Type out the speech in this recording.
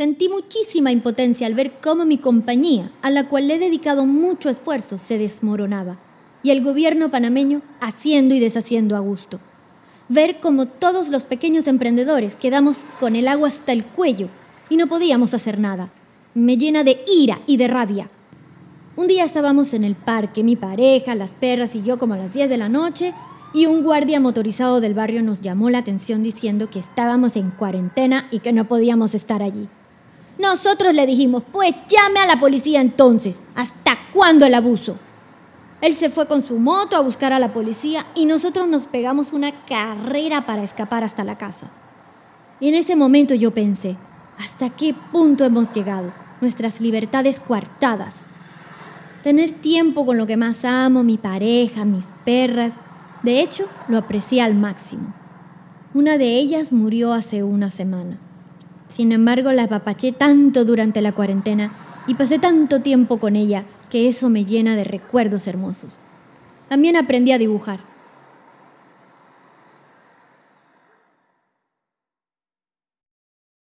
Sentí muchísima impotencia al ver cómo mi compañía, a la cual he dedicado mucho esfuerzo, se desmoronaba, y el gobierno panameño haciendo y deshaciendo a gusto. Ver cómo todos los pequeños emprendedores quedamos con el agua hasta el cuello y no podíamos hacer nada. Me llena de ira y de rabia. Un día estábamos en el parque, mi pareja, las perras y yo como a las 10 de la noche, y un guardia motorizado del barrio nos llamó la atención diciendo que estábamos en cuarentena y que no podíamos estar allí. Nosotros le dijimos, pues llame a la policía entonces. ¿Hasta cuándo el abuso? Él se fue con su moto a buscar a la policía y nosotros nos pegamos una carrera para escapar hasta la casa. Y en ese momento yo pensé, ¿hasta qué punto hemos llegado? Nuestras libertades coartadas. Tener tiempo con lo que más amo, mi pareja, mis perras, de hecho, lo aprecié al máximo. Una de ellas murió hace una semana. Sin embargo, la apapaché tanto durante la cuarentena y pasé tanto tiempo con ella que eso me llena de recuerdos hermosos. También aprendí a dibujar.